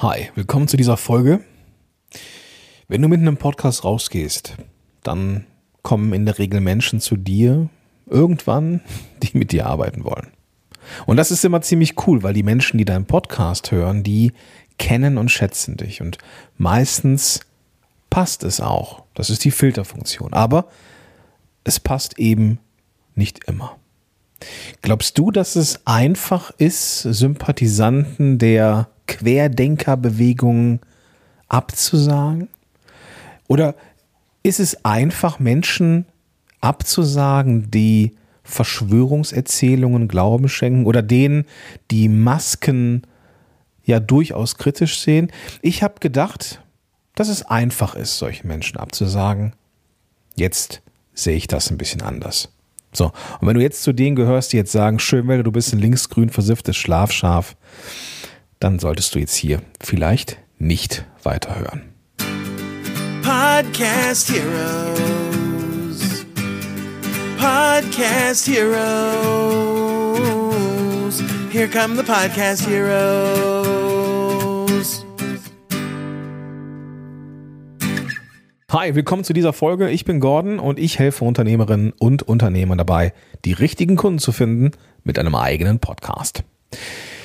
Hi, willkommen zu dieser Folge. Wenn du mit einem Podcast rausgehst, dann kommen in der Regel Menschen zu dir irgendwann, die mit dir arbeiten wollen. Und das ist immer ziemlich cool, weil die Menschen, die deinen Podcast hören, die kennen und schätzen dich. Und meistens passt es auch. Das ist die Filterfunktion. Aber es passt eben nicht immer. Glaubst du, dass es einfach ist, Sympathisanten der Querdenkerbewegung abzusagen? Oder ist es einfach, Menschen abzusagen, die Verschwörungserzählungen Glauben schenken oder denen, die Masken ja durchaus kritisch sehen? Ich habe gedacht, dass es einfach ist, solchen Menschen abzusagen. Jetzt sehe ich das ein bisschen anders. So, und wenn du jetzt zu denen gehörst, die jetzt sagen, Schönwelle, du bist ein linksgrün versifftes Schlafschaf, dann solltest du jetzt hier vielleicht nicht weiterhören. Podcast Heroes. Podcast Heroes. Here come the Podcast Heroes. Hi, willkommen zu dieser Folge. Ich bin Gordon und ich helfe Unternehmerinnen und Unternehmern dabei, die richtigen Kunden zu finden mit einem eigenen Podcast.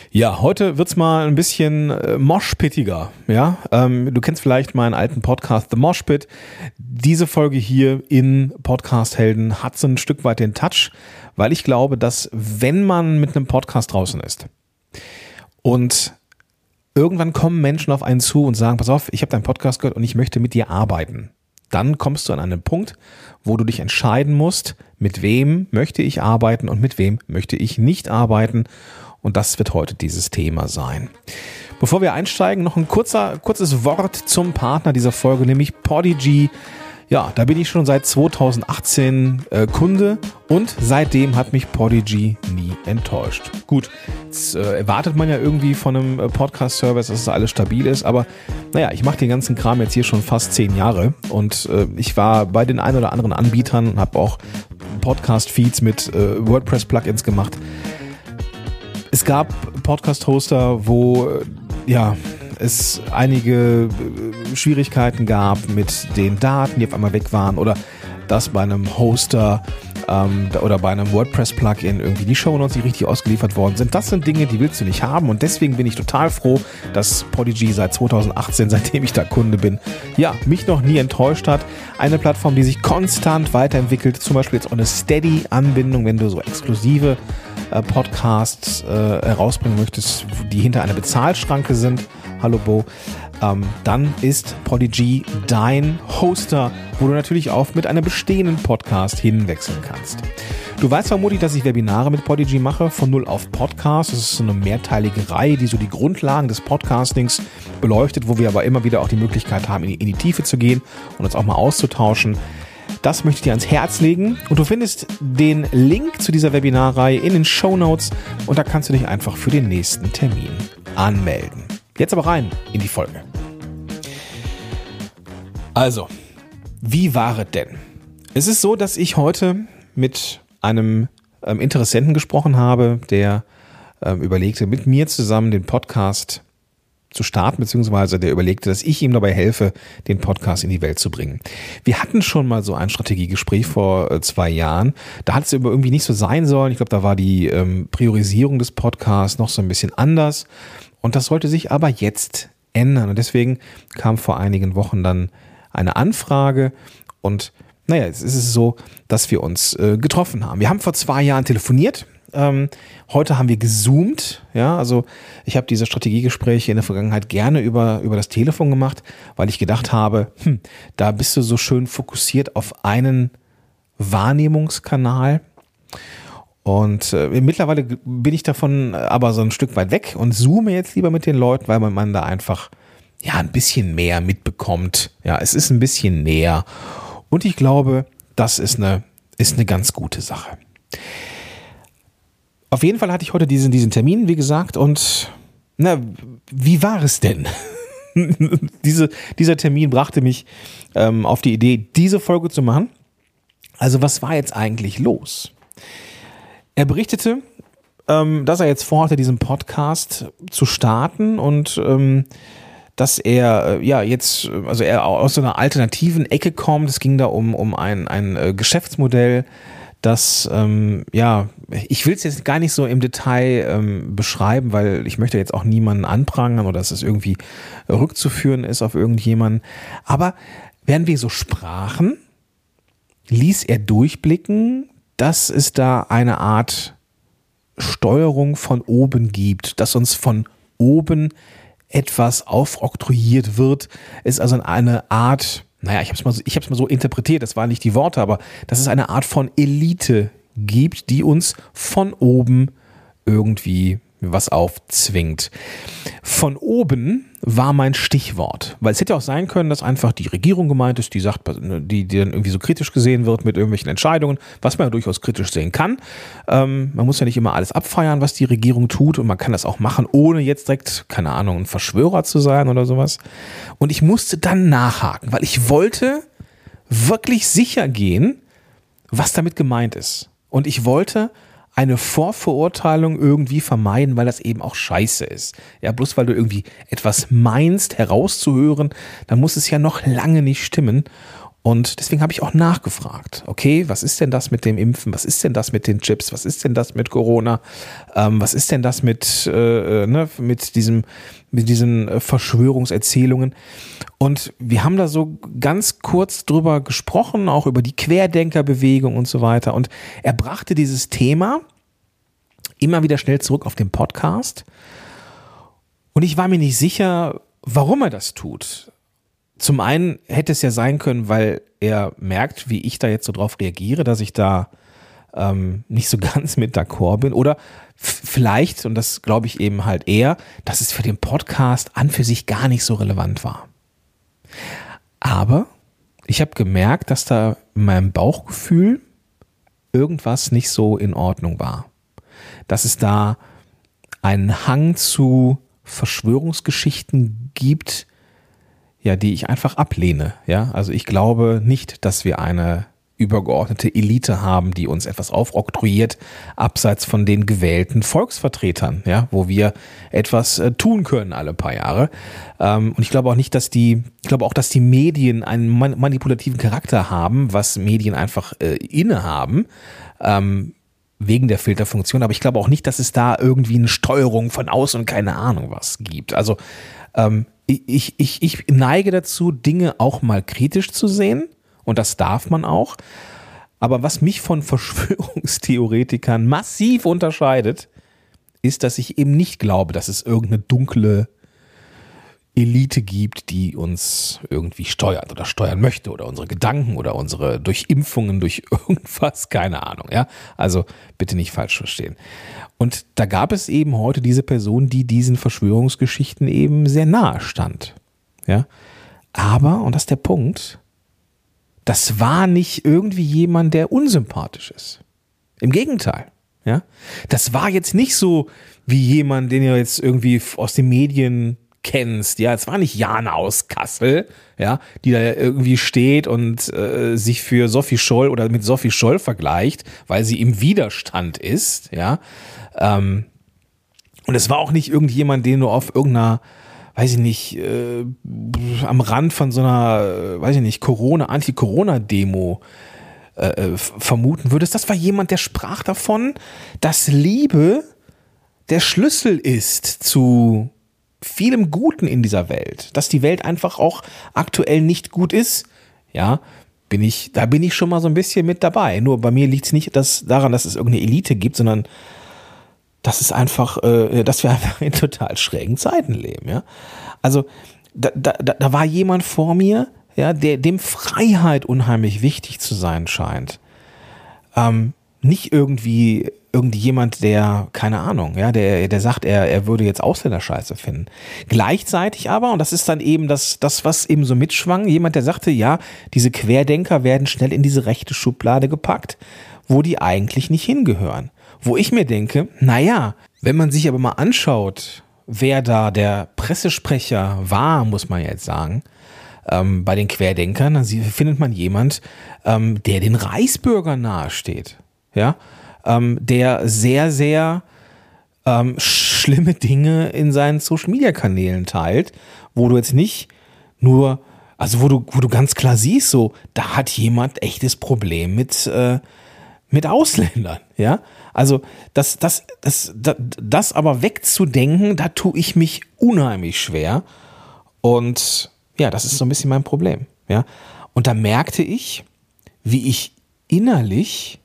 Ja, heute wird's mal ein bisschen äh, moshpittiger. Ja, ähm, du kennst vielleicht meinen alten Podcast The Moshpit. Diese Folge hier in Podcast Helden hat so ein Stück weit den Touch, weil ich glaube, dass wenn man mit einem Podcast draußen ist und irgendwann kommen Menschen auf einen zu und sagen, pass auf, ich habe deinen Podcast gehört und ich möchte mit dir arbeiten. Dann kommst du an einen Punkt, wo du dich entscheiden musst, mit wem möchte ich arbeiten und mit wem möchte ich nicht arbeiten. Und das wird heute dieses Thema sein. Bevor wir einsteigen, noch ein kurzer, kurzes Wort zum Partner dieser Folge, nämlich Podigy. Ja, da bin ich schon seit 2018 äh, Kunde und seitdem hat mich Podigy nie enttäuscht. Gut, jetzt äh, erwartet man ja irgendwie von einem äh, Podcast-Service, dass es alles stabil ist, aber naja, ich mache den ganzen Kram jetzt hier schon fast zehn Jahre und äh, ich war bei den ein oder anderen Anbietern und habe auch Podcast-Feeds mit äh, WordPress-Plugins gemacht. Es gab Podcast-Hoster, wo ja es einige äh, Schwierigkeiten gab mit den Daten, die auf einmal weg waren oder dass bei einem Hoster ähm, oder bei einem WordPress-Plugin irgendwie die Shownotes nicht richtig ausgeliefert worden sind. Das sind Dinge, die willst du nicht haben und deswegen bin ich total froh, dass Podigy seit 2018, seitdem ich da Kunde bin, ja, mich noch nie enttäuscht hat. Eine Plattform, die sich konstant weiterentwickelt, zum Beispiel jetzt auch eine Steady-Anbindung, wenn du so exklusive äh, Podcasts äh, herausbringen möchtest, die hinter einer Bezahlschranke sind hallo Bo, ähm, dann ist Podigy dein Hoster, wo du natürlich auch mit einem bestehenden Podcast hinwechseln kannst. Du weißt vermutlich, dass ich Webinare mit Podigy mache, von null auf Podcast. Das ist so eine mehrteilige Reihe, die so die Grundlagen des Podcastings beleuchtet, wo wir aber immer wieder auch die Möglichkeit haben, in die, in die Tiefe zu gehen und uns auch mal auszutauschen. Das möchte ich dir ans Herz legen und du findest den Link zu dieser Webinarreihe in den Show Notes und da kannst du dich einfach für den nächsten Termin anmelden. Jetzt aber rein in die Folge. Also, wie war es denn? Es ist so, dass ich heute mit einem ähm, Interessenten gesprochen habe, der ähm, überlegte, mit mir zusammen den Podcast zu starten, beziehungsweise der überlegte, dass ich ihm dabei helfe, den Podcast in die Welt zu bringen. Wir hatten schon mal so ein Strategiegespräch vor äh, zwei Jahren. Da hat es irgendwie nicht so sein sollen. Ich glaube, da war die ähm, Priorisierung des Podcasts noch so ein bisschen anders. Und das sollte sich aber jetzt ändern. Und deswegen kam vor einigen Wochen dann eine Anfrage und naja, jetzt ist es so, dass wir uns äh, getroffen haben. Wir haben vor zwei Jahren telefoniert. Ähm, heute haben wir gezoomt. Ja, also ich habe diese Strategiegespräche in der Vergangenheit gerne über, über das Telefon gemacht, weil ich gedacht habe, hm, da bist du so schön fokussiert auf einen Wahrnehmungskanal. Und äh, mittlerweile bin ich davon aber so ein Stück weit weg und zoome jetzt lieber mit den Leuten, weil man, man da einfach ja ein bisschen mehr mitbekommt. Ja, es ist ein bisschen näher. Und ich glaube, das ist eine, ist eine ganz gute Sache. Auf jeden Fall hatte ich heute diesen, diesen Termin, wie gesagt, und na, wie war es denn? Diese, dieser Termin brachte mich ähm, auf die Idee, diese Folge zu machen. Also, was war jetzt eigentlich los? Er berichtete, ähm, dass er jetzt vorhatte, diesen Podcast zu starten und ähm, dass er äh, ja jetzt, äh, also er aus so einer alternativen Ecke kommt. Es ging da um, um ein, ein äh, Geschäftsmodell, das, ähm, ja, ich will es jetzt gar nicht so im Detail ähm, beschreiben, weil ich möchte jetzt auch niemanden anprangern oder dass es irgendwie rückzuführen ist auf irgendjemanden. Aber während wir so sprachen, ließ er durchblicken, dass es da eine Art Steuerung von oben gibt, dass uns von oben etwas aufoktroyiert wird, ist also eine Art, naja, ich habe es mal, ich mal so interpretiert, das waren nicht die Worte, aber dass es eine Art von Elite gibt, die uns von oben irgendwie was aufzwingt. Von oben war mein Stichwort, weil es hätte auch sein können, dass einfach die Regierung gemeint ist, die sagt, die, die dann irgendwie so kritisch gesehen wird mit irgendwelchen Entscheidungen, was man ja durchaus kritisch sehen kann. Ähm, man muss ja nicht immer alles abfeiern, was die Regierung tut und man kann das auch machen, ohne jetzt direkt, keine Ahnung, ein Verschwörer zu sein oder sowas. Und ich musste dann nachhaken, weil ich wollte wirklich sicher gehen, was damit gemeint ist. Und ich wollte eine Vorverurteilung irgendwie vermeiden, weil das eben auch scheiße ist. Ja, bloß weil du irgendwie etwas meinst herauszuhören, dann muss es ja noch lange nicht stimmen. Und deswegen habe ich auch nachgefragt, okay, was ist denn das mit dem Impfen? Was ist denn das mit den Chips? Was ist denn das mit Corona? Ähm, was ist denn das mit, äh, äh ne, mit, diesem, mit diesen äh, Verschwörungserzählungen? Und wir haben da so ganz kurz drüber gesprochen, auch über die Querdenkerbewegung und so weiter. Und er brachte dieses Thema immer wieder schnell zurück auf den Podcast. Und ich war mir nicht sicher, warum er das tut. Zum einen hätte es ja sein können, weil er merkt, wie ich da jetzt so drauf reagiere, dass ich da ähm, nicht so ganz mit d'accord bin. Oder vielleicht, und das glaube ich eben halt eher, dass es für den Podcast an für sich gar nicht so relevant war. Aber ich habe gemerkt, dass da in meinem Bauchgefühl irgendwas nicht so in Ordnung war. Dass es da einen Hang zu Verschwörungsgeschichten gibt, ja, die ich einfach ablehne. Ja, also ich glaube nicht, dass wir eine übergeordnete Elite haben, die uns etwas aufoktroyiert, abseits von den gewählten Volksvertretern, ja, wo wir etwas äh, tun können alle paar Jahre. Ähm, und ich glaube auch nicht, dass die, ich glaube auch, dass die Medien einen manipulativen Charakter haben, was Medien einfach äh, innehaben. Ähm, wegen der Filterfunktion, aber ich glaube auch nicht, dass es da irgendwie eine Steuerung von außen und keine Ahnung was gibt. Also ähm, ich, ich, ich neige dazu, Dinge auch mal kritisch zu sehen und das darf man auch. Aber was mich von Verschwörungstheoretikern massiv unterscheidet, ist, dass ich eben nicht glaube, dass es irgendeine dunkle Elite gibt, die uns irgendwie steuert oder steuern möchte oder unsere Gedanken oder unsere durch Impfungen, durch irgendwas, keine Ahnung, ja. Also bitte nicht falsch verstehen. Und da gab es eben heute diese Person, die diesen Verschwörungsgeschichten eben sehr nahe stand, ja. Aber, und das ist der Punkt, das war nicht irgendwie jemand, der unsympathisch ist. Im Gegenteil. Ja, das war jetzt nicht so wie jemand, den ihr jetzt irgendwie aus den Medien kennst. Ja, es war nicht Jana aus Kassel, ja, die da irgendwie steht und äh, sich für Sophie Scholl oder mit Sophie Scholl vergleicht, weil sie im Widerstand ist, ja. Ähm, und es war auch nicht irgendjemand, den du auf irgendeiner weiß ich nicht, äh, am Rand von so einer, äh, weiß ich nicht, Corona, Anti-Corona-Demo äh, äh vermuten würdest. Das war jemand, der sprach davon, dass Liebe der Schlüssel ist zu vielem Guten in dieser Welt, dass die Welt einfach auch aktuell nicht gut ist, ja, bin ich, da bin ich schon mal so ein bisschen mit dabei. Nur bei mir liegt es nicht dass, daran, dass es irgendeine Elite gibt, sondern dass es einfach, äh, dass wir einfach in total schrägen Zeiten leben, ja. Also da, da, da war jemand vor mir, ja, der dem Freiheit unheimlich wichtig zu sein scheint. Ähm, nicht irgendwie irgendjemand, der, keine Ahnung, ja, der, der sagt, er, er würde jetzt Ausländer scheiße finden. Gleichzeitig aber, und das ist dann eben das, das, was eben so mitschwang, jemand, der sagte, ja, diese Querdenker werden schnell in diese rechte Schublade gepackt, wo die eigentlich nicht hingehören. Wo ich mir denke, naja, wenn man sich aber mal anschaut, wer da der Pressesprecher war, muss man jetzt sagen, ähm, bei den Querdenkern, dann findet man jemand, ähm, der den Reichsbürgern nahesteht ja, ähm, der sehr, sehr ähm, schlimme Dinge in seinen Social-Media-Kanälen teilt, wo du jetzt nicht nur, also wo du, wo du ganz klar siehst, so, da hat jemand echtes Problem mit, äh, mit Ausländern, ja. Also das, das, das, das, das aber wegzudenken, da tue ich mich unheimlich schwer. Und ja, das ist so ein bisschen mein Problem, ja. Und da merkte ich, wie ich innerlich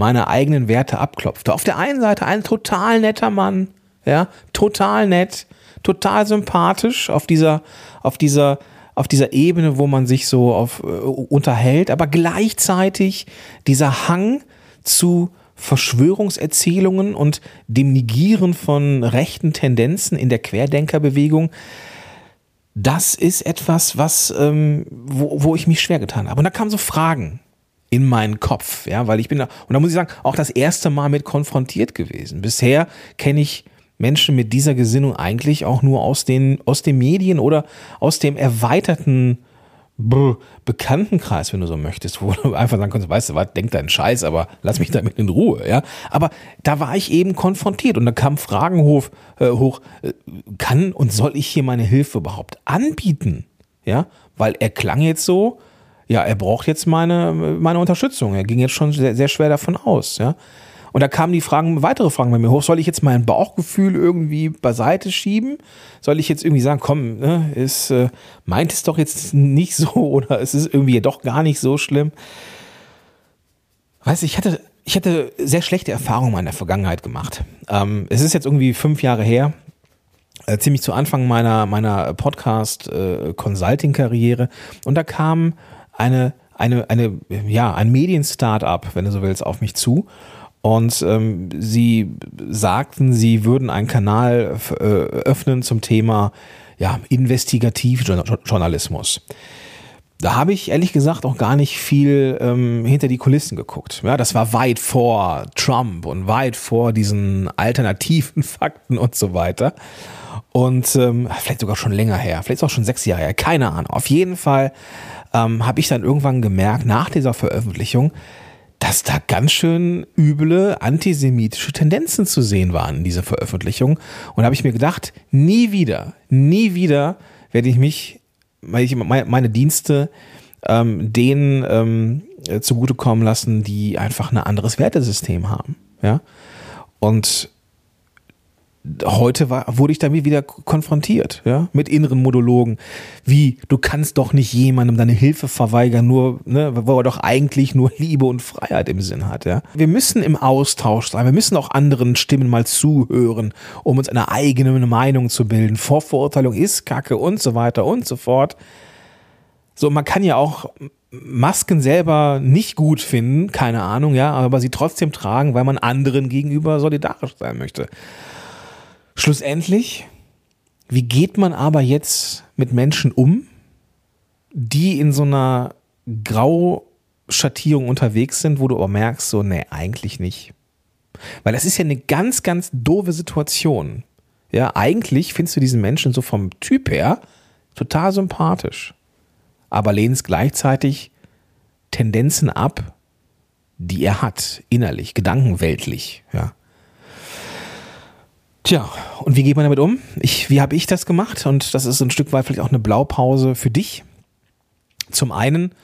meine eigenen Werte abklopfte. Auf der einen Seite ein total netter Mann, ja, total nett, total sympathisch auf dieser, auf dieser, auf dieser Ebene, wo man sich so auf, äh, unterhält, aber gleichzeitig dieser Hang zu Verschwörungserzählungen und dem Negieren von rechten Tendenzen in der Querdenkerbewegung, das ist etwas, was, ähm, wo, wo ich mich schwer getan habe. Und da kamen so Fragen in meinen Kopf, ja, weil ich bin da, und da muss ich sagen, auch das erste Mal mit konfrontiert gewesen. Bisher kenne ich Menschen mit dieser Gesinnung eigentlich auch nur aus den, aus den Medien oder aus dem erweiterten Bekanntenkreis, wenn du so möchtest, wo du einfach sagen kannst, weißt du was, denk deinen Scheiß, aber lass mich damit in Ruhe, ja. Aber da war ich eben konfrontiert und da kam Fragen hoch, äh, hoch äh, kann und soll ich hier meine Hilfe überhaupt anbieten? Ja, weil er klang jetzt so, ja, er braucht jetzt meine, meine Unterstützung. Er ging jetzt schon sehr, sehr schwer davon aus, ja. Und da kamen die Fragen, weitere Fragen bei mir hoch. Soll ich jetzt mein Bauchgefühl irgendwie beiseite schieben? Soll ich jetzt irgendwie sagen, komm, ne, ist, äh, meint es doch jetzt nicht so oder es ist irgendwie doch gar nicht so schlimm? Weißt du, ich hatte, ich hatte sehr schlechte Erfahrungen in der Vergangenheit gemacht. Ähm, es ist jetzt irgendwie fünf Jahre her, äh, ziemlich zu Anfang meiner, meiner Podcast-Consulting-Karriere. Äh, und da kam eine, eine, eine, ja, ein Medien-Startup, wenn du so willst, auf mich zu. Und ähm, sie sagten, sie würden einen Kanal äh, öffnen zum Thema ja, Investigativjournalismus. Da habe ich ehrlich gesagt auch gar nicht viel ähm, hinter die Kulissen geguckt. Ja, das war weit vor Trump und weit vor diesen alternativen Fakten und so weiter. Und ähm, vielleicht sogar schon länger her, vielleicht auch schon sechs Jahre her, keine Ahnung. Auf jeden Fall ähm, habe ich dann irgendwann gemerkt, nach dieser Veröffentlichung, dass da ganz schön üble antisemitische Tendenzen zu sehen waren in dieser Veröffentlichung. Und habe ich mir gedacht, nie wieder, nie wieder werde ich mich, weil ich meine Dienste ähm, denen ähm, zugutekommen lassen, die einfach ein anderes Wertesystem haben. Ja. Und heute war, wurde ich damit wieder konfrontiert, ja, mit inneren Monologen. Wie, du kannst doch nicht jemandem deine Hilfe verweigern, nur, ne, wo er doch eigentlich nur Liebe und Freiheit im Sinn hat, ja. Wir müssen im Austausch sein, wir müssen auch anderen Stimmen mal zuhören, um uns eine eigene Meinung zu bilden. Vorverurteilung ist Kacke und so weiter und so fort. So, man kann ja auch Masken selber nicht gut finden, keine Ahnung, ja, aber sie trotzdem tragen, weil man anderen gegenüber solidarisch sein möchte. Schlussendlich, wie geht man aber jetzt mit Menschen um, die in so einer Grauschattierung unterwegs sind, wo du aber merkst, so, nee, eigentlich nicht. Weil das ist ja eine ganz, ganz doofe Situation. Ja, eigentlich findest du diesen Menschen so vom Typ her total sympathisch. Aber lehnst gleichzeitig Tendenzen ab, die er hat, innerlich, gedankenweltlich, ja. Tja, und wie geht man damit um? Ich, wie habe ich das gemacht? Und das ist ein Stück weit vielleicht auch eine Blaupause für dich. Zum einen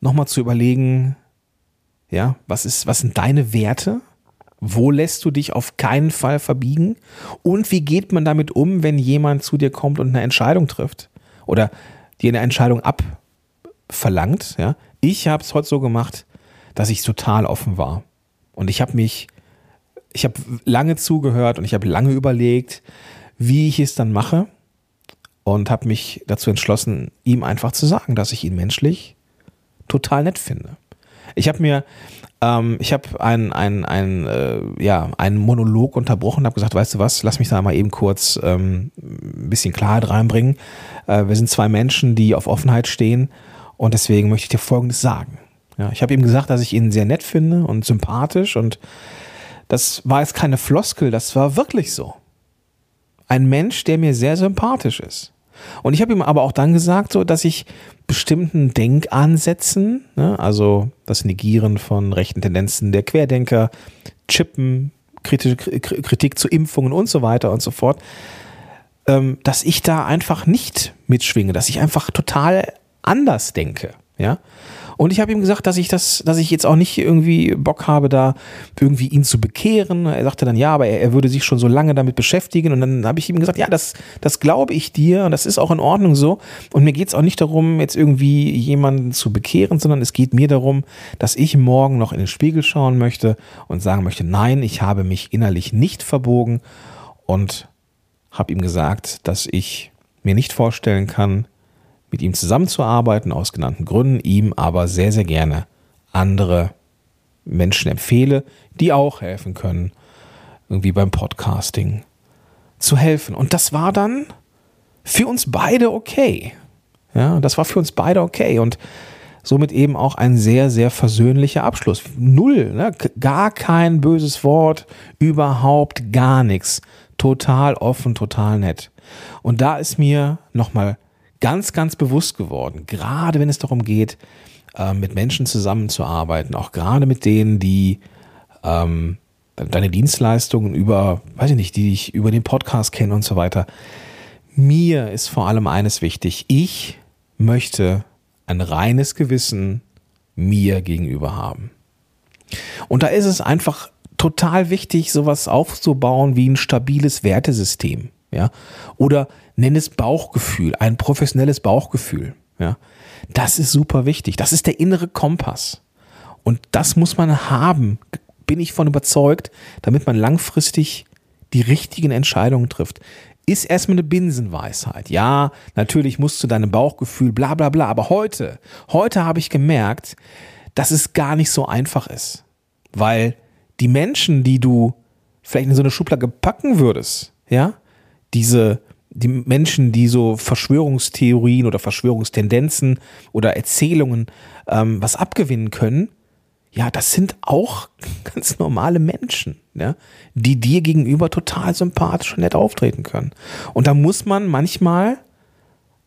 nochmal zu überlegen, ja, was ist, was sind deine Werte? Wo lässt du dich auf keinen Fall verbiegen? Und wie geht man damit um, wenn jemand zu dir kommt und eine Entscheidung trifft? Oder dir eine Entscheidung abverlangt? Ja? Ich habe es heute so gemacht, dass ich total offen war. Und ich habe mich ich habe lange zugehört und ich habe lange überlegt, wie ich es dann mache und habe mich dazu entschlossen, ihm einfach zu sagen, dass ich ihn menschlich total nett finde. Ich habe mir, ähm, ich habe einen ein, ein, äh, ja, einen Monolog unterbrochen und habe gesagt, weißt du was, lass mich da mal eben kurz ähm, ein bisschen Klarheit reinbringen. Äh, wir sind zwei Menschen, die auf Offenheit stehen und deswegen möchte ich dir Folgendes sagen. Ja, ich habe ihm gesagt, dass ich ihn sehr nett finde und sympathisch und das war jetzt keine Floskel, das war wirklich so. Ein Mensch, der mir sehr sympathisch ist. Und ich habe ihm aber auch dann gesagt, so, dass ich bestimmten Denkansätzen, ne, also das Negieren von rechten Tendenzen der Querdenker, Chippen, kritische Kritik zu Impfungen und so weiter und so fort, ähm, dass ich da einfach nicht mitschwinge, dass ich einfach total anders denke. Ja. Und ich habe ihm gesagt, dass ich das, dass ich jetzt auch nicht irgendwie Bock habe, da irgendwie ihn zu bekehren. Er sagte dann, ja, aber er, er würde sich schon so lange damit beschäftigen. Und dann habe ich ihm gesagt, ja, das, das glaube ich dir und das ist auch in Ordnung so. Und mir geht es auch nicht darum, jetzt irgendwie jemanden zu bekehren, sondern es geht mir darum, dass ich morgen noch in den Spiegel schauen möchte und sagen möchte, nein, ich habe mich innerlich nicht verbogen und habe ihm gesagt, dass ich mir nicht vorstellen kann, mit ihm zusammenzuarbeiten, aus genannten Gründen, ihm aber sehr, sehr gerne andere Menschen empfehle, die auch helfen können, irgendwie beim Podcasting zu helfen. Und das war dann für uns beide okay. Ja, das war für uns beide okay und somit eben auch ein sehr, sehr versöhnlicher Abschluss. Null, ne? gar kein böses Wort, überhaupt gar nichts. Total offen, total nett. Und da ist mir nochmal ganz, ganz bewusst geworden, gerade wenn es darum geht, äh, mit Menschen zusammenzuarbeiten, auch gerade mit denen, die ähm, deine Dienstleistungen über, weiß ich nicht, die ich über den Podcast kennen und so weiter. Mir ist vor allem eines wichtig. Ich möchte ein reines Gewissen mir gegenüber haben. Und da ist es einfach total wichtig, sowas aufzubauen wie ein stabiles Wertesystem. Ja? Oder nenn es Bauchgefühl, ein professionelles Bauchgefühl. Ja, das ist super wichtig. Das ist der innere Kompass. Und das muss man haben, bin ich von überzeugt, damit man langfristig die richtigen Entscheidungen trifft. Ist erstmal eine Binsenweisheit. Ja, natürlich musst du deinem Bauchgefühl, bla bla bla. Aber heute, heute habe ich gemerkt, dass es gar nicht so einfach ist. Weil die Menschen, die du vielleicht in so eine Schublade packen würdest, ja, diese die Menschen, die so Verschwörungstheorien oder Verschwörungstendenzen oder Erzählungen ähm, was abgewinnen können, ja, das sind auch ganz normale Menschen, ja, die dir gegenüber total sympathisch und nett auftreten können. Und da muss man manchmal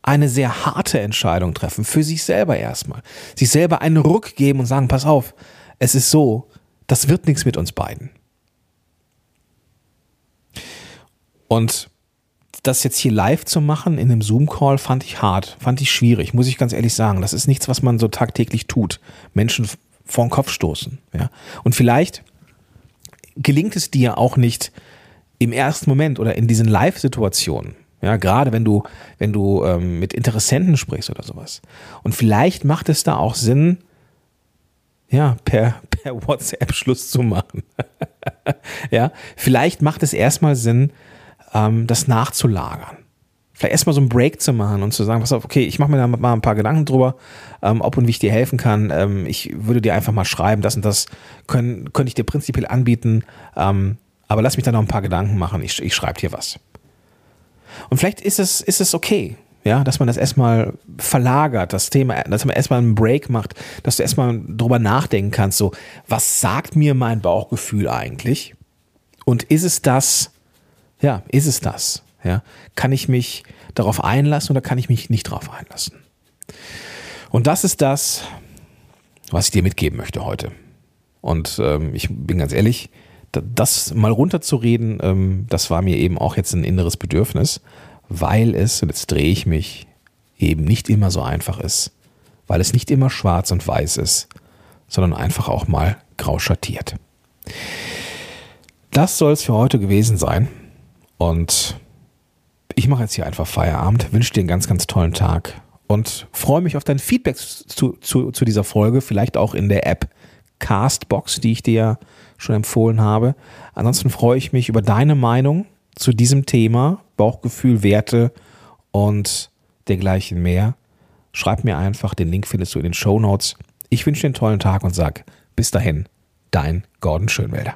eine sehr harte Entscheidung treffen, für sich selber erstmal. Sich selber einen Ruck geben und sagen, pass auf, es ist so, das wird nichts mit uns beiden. Und das jetzt hier live zu machen in einem Zoom-Call fand ich hart, fand ich schwierig, muss ich ganz ehrlich sagen. Das ist nichts, was man so tagtäglich tut. Menschen vor den Kopf stoßen. Ja? Und vielleicht gelingt es dir auch nicht im ersten Moment oder in diesen Live-Situationen. Ja, gerade wenn du, wenn du ähm, mit Interessenten sprichst oder sowas. Und vielleicht macht es da auch Sinn, ja, per, per WhatsApp Schluss zu machen. ja, vielleicht macht es erstmal Sinn, ähm, das nachzulagern. Vielleicht erstmal so einen Break zu machen und zu sagen, pass auf, okay, ich mache mir da mal ein paar Gedanken drüber, ähm, ob und wie ich dir helfen kann. Ähm, ich würde dir einfach mal schreiben, das und das können, könnte ich dir prinzipiell anbieten, ähm, aber lass mich da noch ein paar Gedanken machen, ich, ich schreibe dir was. Und vielleicht ist es, ist es okay, ja, dass man das erstmal verlagert, das Thema, dass man erstmal einen Break macht, dass du erstmal drüber nachdenken kannst, so, was sagt mir mein Bauchgefühl eigentlich? Und ist es das, ja, ist es das? Ja, kann ich mich darauf einlassen oder kann ich mich nicht darauf einlassen? Und das ist das, was ich dir mitgeben möchte heute. Und ähm, ich bin ganz ehrlich, das mal runterzureden, ähm, das war mir eben auch jetzt ein inneres Bedürfnis, weil es, und jetzt drehe ich mich, eben nicht immer so einfach ist, weil es nicht immer schwarz und weiß ist, sondern einfach auch mal grau schattiert. Das soll es für heute gewesen sein. Und ich mache jetzt hier einfach Feierabend, wünsche dir einen ganz, ganz tollen Tag und freue mich auf dein Feedback zu, zu, zu dieser Folge, vielleicht auch in der App Castbox, die ich dir schon empfohlen habe. Ansonsten freue ich mich über deine Meinung zu diesem Thema, Bauchgefühl, Werte und dergleichen mehr. Schreib mir einfach, den Link findest du in den Show Notes. Ich wünsche dir einen tollen Tag und sag bis dahin, dein Gordon Schönwälder.